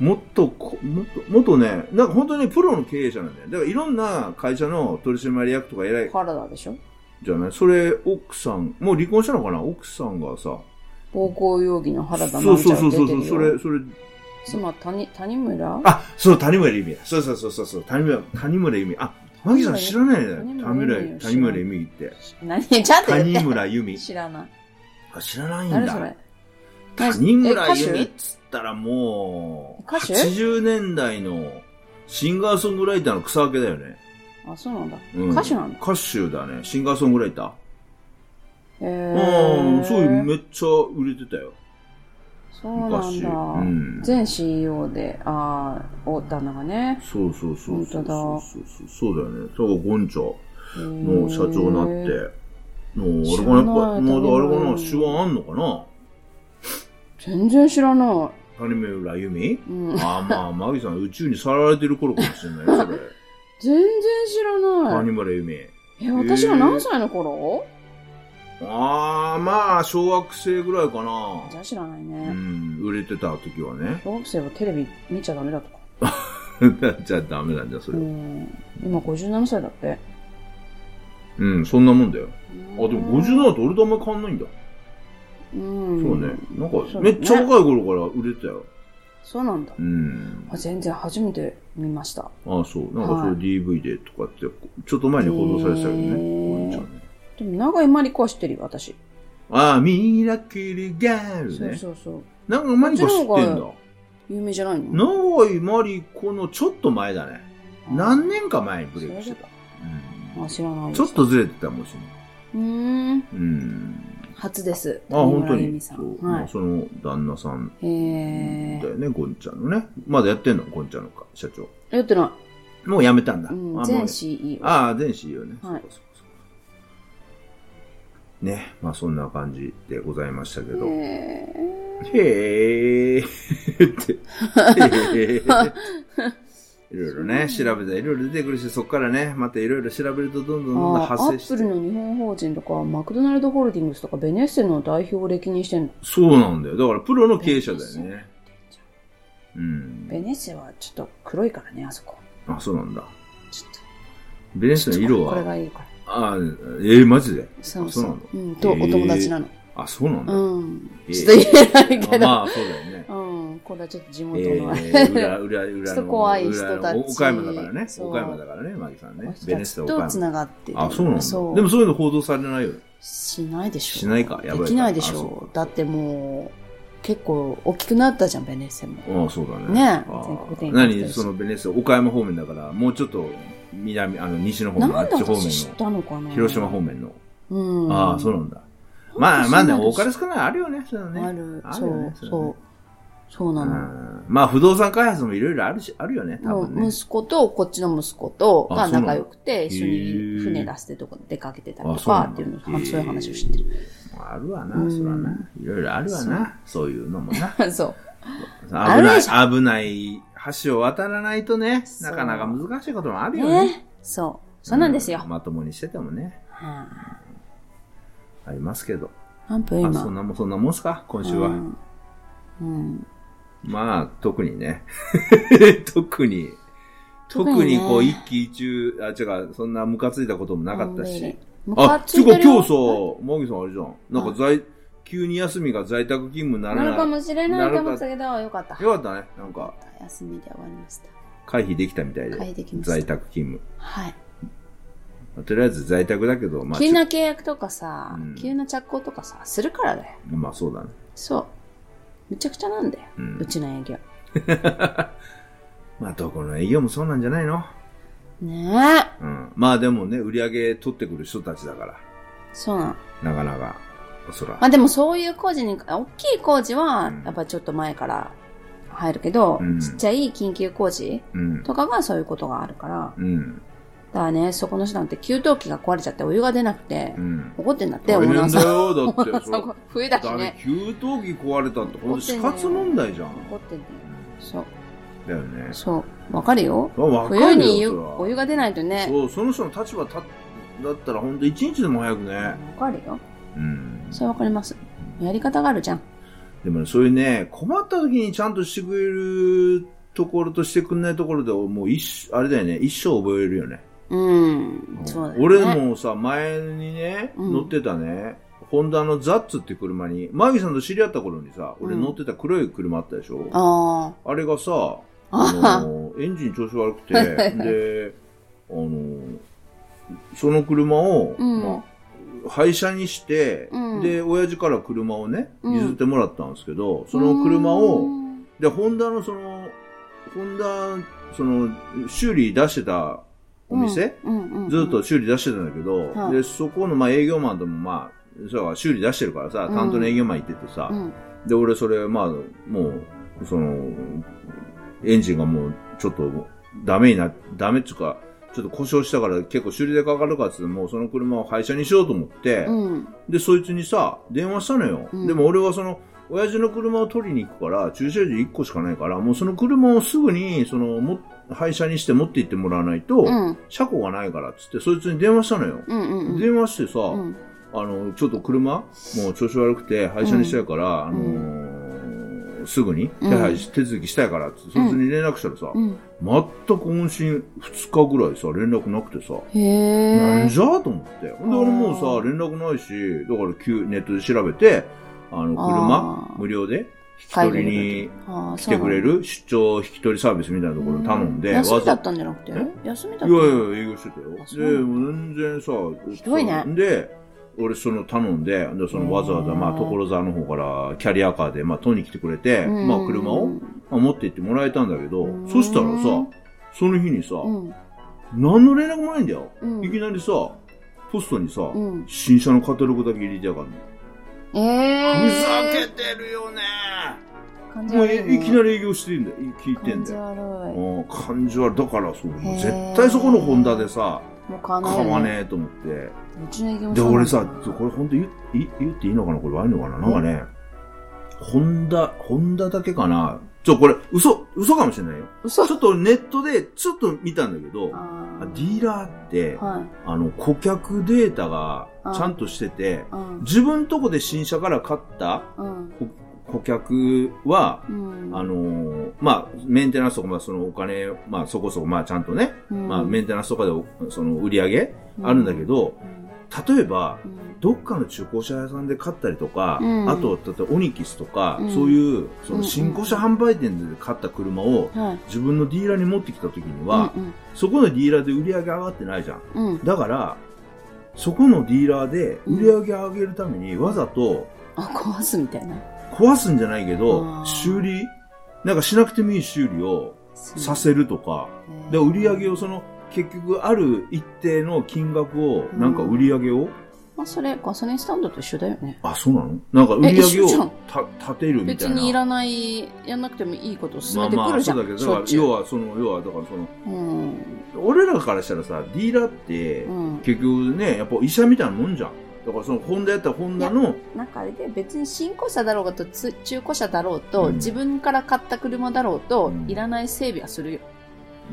もっとこ、もっと、もっとね、なんか本当にプロの経営者なんだよ。だからいろんな会社の取締役とか偉い原田でしょ？じゃない？それ、奥さん、もう離婚したのかな？奥さんがさ、暴行容疑の原田そうなんちゃそうそうそう、ら出てるよ。それ、それ、妻、谷、谷村？あ、そう、谷村由美。そうそうそうそうそう、谷村、谷村由美。あ、マギさん知らないね。谷谷村谷村由美って。何？ちゃんと。谷村由美。知らない。あ、知らないんだ。誰それ？谷村え由美っつったらもう、歌手？80年代のシンガーソングライターの草分けだよね。あ、そうなんだ。うん歌手なんだ。歌手だね。シンガーソングライター。へうん、ーそういうめっちゃ売れてたよ。そうなんだ。うん前 CEO で、ああ、お、旦那がね。そうそうそうそうそうそうそうだよね。そう、ゴンチャのの社長になって。の、あ知れかな、やっぱ、まだあれかな、手腕あんのかな？全然知らない。谷村由美うん、ああ、まあ、マギさん宇宙にさらわれてる頃かもしれないよ、それ。全然知らない。谷村由美。え、私が何歳の頃？ああ、まあ、小学生ぐらいかな。じゃあ知らないうね。ん、売れてた時はね。小学生はテレビ見ちゃダメだとか。じゃあダメなんじゃ、それうは。ん。今57歳だって。うん、そんなもんだよ。あ、あでも57と俺とあんま変わんないんだ。うん。そうね。なんか、めっちゃ若い頃から売れてたよ。そうなんだ。うん。あ全然初めて見ました。ああ、そう。なんかそれはい DV でとかって、ちょっと前に報道されてたよね。へーゴンちゃんねでも、長井まり子は知ってるよ、私。ああ、ミラクルギャルそうね。そうそう。なんかマリコ知ってんだ方。有名じゃないの？長井マリコのちょっと前だね。何年か前にブレイクしてた。あ、知らないちょっとずれてたかもしれない。うーん。うん。初です。あ、本当に。そうんはその旦那さんい。へだよね、ゴンちゃんのね。まだやってんの？ゴンちゃんのか、社長。え。やってなもう辞めたんだ。い。うん。あもう全 CEO。ああ、全 CEO ね。はいそうね、まあそんな感じでございましたけど。へへーって。へーいろいろね、調べたらいろいろ出てくるし、そこからね、またいろいろ調べるとどんどんどんどん発生して。ップルの日本法人とか、マクドナルドホールディングスとか、ベネッセの代表を歴任してんの。そうなんだよ。だからプロの経営者だよね。うん。ベネッセはちょっと黒いからね、あそこ。あ、そうなんだ。ベネスの色これがは、いいから。あえー、マジで？そうそうなの？う。うん、と、お友達なの。あ、そうなんだ。うん。えーちょっと言えないけど。あまあ、そうだよね。うん、これはちょっと地元えの。ー、裏、裏、裏の。ちょっと怖い人たち岡山だからね。岡山だからね、マギさんね。ベネスと岡と繋山。がってる。あ、そうなん。でもそういうの報道されないよ。しないでしょ。しないか？やばいかできないでしょか。だってもう、結構大きくなったじゃん、ベネッセも。ああ、そうだね。ね全国展開何？そのベネス、岡山方面だから、もうちょっと南、あの、西の方面、あっち方面たの広島方面の。うん。ああ、そうなんだ。まあ、まあね、多かれす少ないあるよね、そうね。ある。あそうるよね、そうれね。そうなの。うんまあ、不動産開発もいろいろあるし、あるよね、多も分息子とこっちの息子とが仲良くて、一緒へにー船出してとこ出かけてたりとかっていうの、そういう話を知ってる。あるわな、うんそらな。いろいろあるわな、そういうのもな。そう。危ない、危ない橋を渡らないとね、なかなか難しいこともあるよね。ね。そう。そうなんですよう。まともにしててもね、はありますけど。い何分あ、そん今。なもん、そんなもんすか、今週は。うんうん。まあ、特にね。特に、特特にこう、一喜一憂、あ、違う、そんなムカついたこともなかったし。ムあつうか今日さ、マギさんあれじゃん。なんか在、急に休みが在宅勤務にならない。なるかもしれないと思ってたけど、よかった。よかったね。なんか、休みで終わりました。回避できたみたいで。回避できました在宅勤務。はい。まあとりあえず在宅だけど、まあ、急な契約とかさうん、急な着工とかさ、するからだよ。まあそうだね。そう。むちゃくちゃなんだよ。う。うんちの営業。まあ、どこの営業もそうなんじゃないの？ねえ。うん。まあでもね、売り上げ取ってくる人たちだから、そうなの。なかなか、そら。まあでもそういう工事に、大きい工事はうん、やっぱちょっと前から入るけど、うんちっちゃい緊急工事うん。とかがそういうことがあるから、うん。だからね、そこの人なんて給湯器が壊れちゃってお湯が出なくてう、ん。怒ってんだって、大オーナーさん。変だよ、だオって。ーナーさん冬だしだね。給湯器壊れたって、ほんと死活問題じゃん。怒ってんだよ。そう、だよね。そう。わかるよ。あわかるよ冬に湯そらお湯が出ないとね。そう、その人の立場ただったら本当一日でも早くね。わかるよ。うん。それわかります。やり方があるじゃん。でもね、そういうね、困った時にちゃんとしてくれるところとしてくんないところで、もう一生、あれだよね、一生覚えるよね。うん。そうだよね。俺もさ、前にね、うん乗ってたね、ホンダのザッツって車に、マギさんと知り合った頃にさ、俺うん乗ってた黒い車あったでしょ、ああれがさ、あ。あの、エンジン調子悪くて、で、あの、その車を、うんまあ、廃車にして、うん。で、親父から車をね、うん。譲ってもらったんですけど、その車を、うん。で、ホンダのその、ホンダ、その、修理出してたお店、うんうんうん。ずっと修理出してたんだけど、はい。で、そこの、まあ、営業マンとも、まあ、そうは修理出してるからさ、うん。担当の営業マン行っててさ、うん。で、俺それ、まあ、もう、その、エンジンがもう、ちょっと、ダメにな、ダメっつうか、ちょっと故障したから結構修理でかかるからっつって、もうその車を廃車にしようと思って、うん。で、そいつにさ、電話したのよ。うん。でも俺はその、親父の車を取りに行くから、駐車場1個しかないから、もうその車をすぐに、その、も、廃車にして持って行ってもらわないと、うん。車庫がないからっつって、そいつに電話したのよ。うんうんうん。電話してさ、うん。あの、ちょっと車、もう調子悪くて廃車にしたいから、あのーすぐに手配し、手続きしたいからって、そいつに連絡したらさ、うん。全く音信2日ぐらいさ、連絡なくてさ。なんじゃと思って。ほんで、俺もうさ、連絡ないし、だから急ネットで調べて、あの、車無料で、引き取りに来てくれる出張引き取りサービスみたいなところに頼んで、休みだざったんじゃなくて？え休みだったいやいや、営業してたよ。で、全然さ、ひどいね。で、俺その頼んで、で、そのわざわざ、まあ、所沢の方からキャリアカーで、まあ、取りに来てくれて、うんまあ、車を、まあ、持って行ってもらえたんだけどうん、そしたらさ、その日にさ、うん何の連絡もないんだよ。うんいきなりさ、ポストにさ、うん新車のカタログだけ入れてやがるの。ええ。ふざけてるよね感じもう悪いきなり営業してんだよ。聞いてん感じだよ。悪い。うん感じ悪い。だからそう、絶対そこのホンダでさ、もう買わないよ買わねえと思って。うちの営業もで、俺さ、これ本当言い言言っていいのかな？これ悪いのかな？なんかね、ホンダ、ホンダだけかな？ちょ、これ、嘘、嘘かもしれないよ。嘘？ちょっとネットで、ちょっと見たんだけど、ディーラーって、ーはい。あの、顧客データがちゃんとしてて、うん。自分とこで新車から買ったうん。顧客は、うん。あのーまあ、メンテナンスとか、まあ、そのお金、まあ、そこそこ、まあ、ちゃんとね、うんまあ、メンテナンスとかでお、その、売り上げあるんだけど、例えば、うんどっかの中古車屋さんで買ったりとか、うんあと、例えばオニキスとか、うんそういう、そうんの新古車販売店で買った車をはい。自分のディーラーに持ってきた時には、うんそこのディーラーで売り上げ上がってないじゃん。うん。うん。だから、そこのディーラーで売り上げ上げるためにわざとあ、壊すみたいな。壊すんじゃないけど修理？なんかしなくてもいい修理をさせるとか、で、売り上げをその、結局ある一定の金額を、なんか売り上げを、まあ、それ、ガソリンスタンドと一緒だよね。あ、そうなの？なんか売り上げをた立てるみたいな。別にいらない、やんなくてもいいことを進まあまあ、めてくるじゃ。そうんだけど、だからしょっちゅう要はその、要はだからその、うん。俺らからしたらさ、ディーラーって、うん。結局ね、やっぱ医者みたいなもんじゃん。だからその、ホンダやったらホンダの、なんかあれで別に新古車だろうがとつ中古車だろうと、うん自分から買った車だろうと、うんいらない整備はするよ。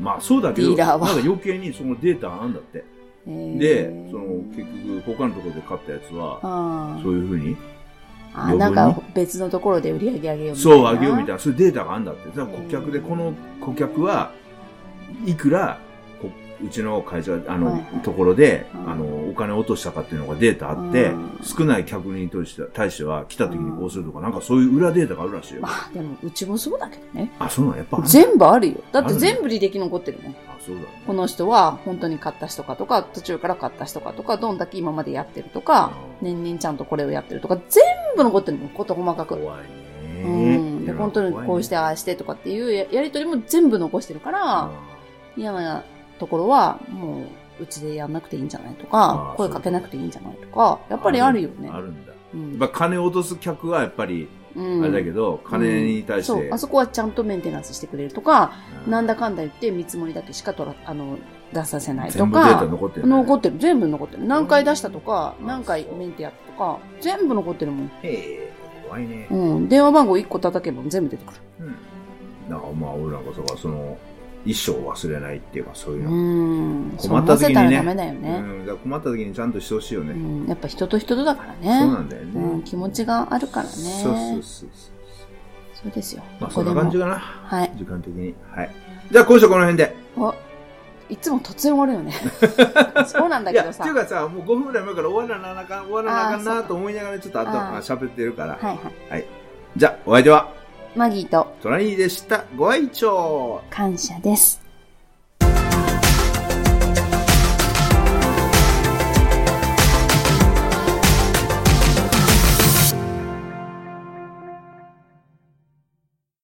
まあそうだけど、なんか余計にそのデータがあるんだって。で、その、結局、他のところで買ったやつは、あそういうふうに、あなんか別のところで売り上げ上げようみたいな。そう、あげようみたいな、そういうデータがあるんだって。顧客で、この顧客はいくら、こうちの会社、あの、はいはいところで、うんあの、お金を落としたかっていうのがデータあって、うん少ない客に対して対しては来た時にこうするとか、なんかそういう裏データがあるらしいよ。まあでもうちもそうだけどね。あ、そうなの？やっぱ全部あるよ。だって全部履歴残ってるもん。あ、そうだね。この人は本当に買った人かとか、途中から買った人かとか、どんだけ今までやってるとか、年々ちゃんとこれをやってるとか、全部残ってるの、こと細かく。怖いね。うん。で、本当にこうして、ああしてとかっていうややりとりも全部残してるから、嫌なところは、もう、うちでやんなくていいんじゃないとか声かけなくていいんじゃないとか、やっぱりあるよねあ。るんだ。うんやっぱ金を落とす客はやっぱり、うんあれだけど、金に対して。そう、あそこはちゃんとメンテナンスしてくれるとか、うんなんだかんだ言って見積もりだけしか取ら、あの、出させないと全部データか、残ってる、ね。残ってる。全部残ってる。何回出したとか、うん何回メンテやったとか、全部残ってるもん。へえ、怖いね。うん。電話番号1個叩けば全部出てくる。うん。だからまあ、俺なんかそうか、その、一生忘れないっていうか、そういううの。ん。困った時にねそうん。だ困った時にちゃんとしてほしいよね。うん。やっぱ人と人とだからそうね。なんだよね。うん。気持ちがあるからね。そうそうそうそうですよ。まあ、そんな感じかな。はい。時間的に。はい。じゃあ、今週はこの辺で。あ、いつも突然終わるよね。そうなんだけどさ。っていうかさ、もう5分ぐらい前から終わらなあかん、終わらなあかんなと思いながらちょっとあと喋ってるから。はいはい。はい。じゃあ、お相手は、マギーとトラニーでした。ご愛聴感謝です。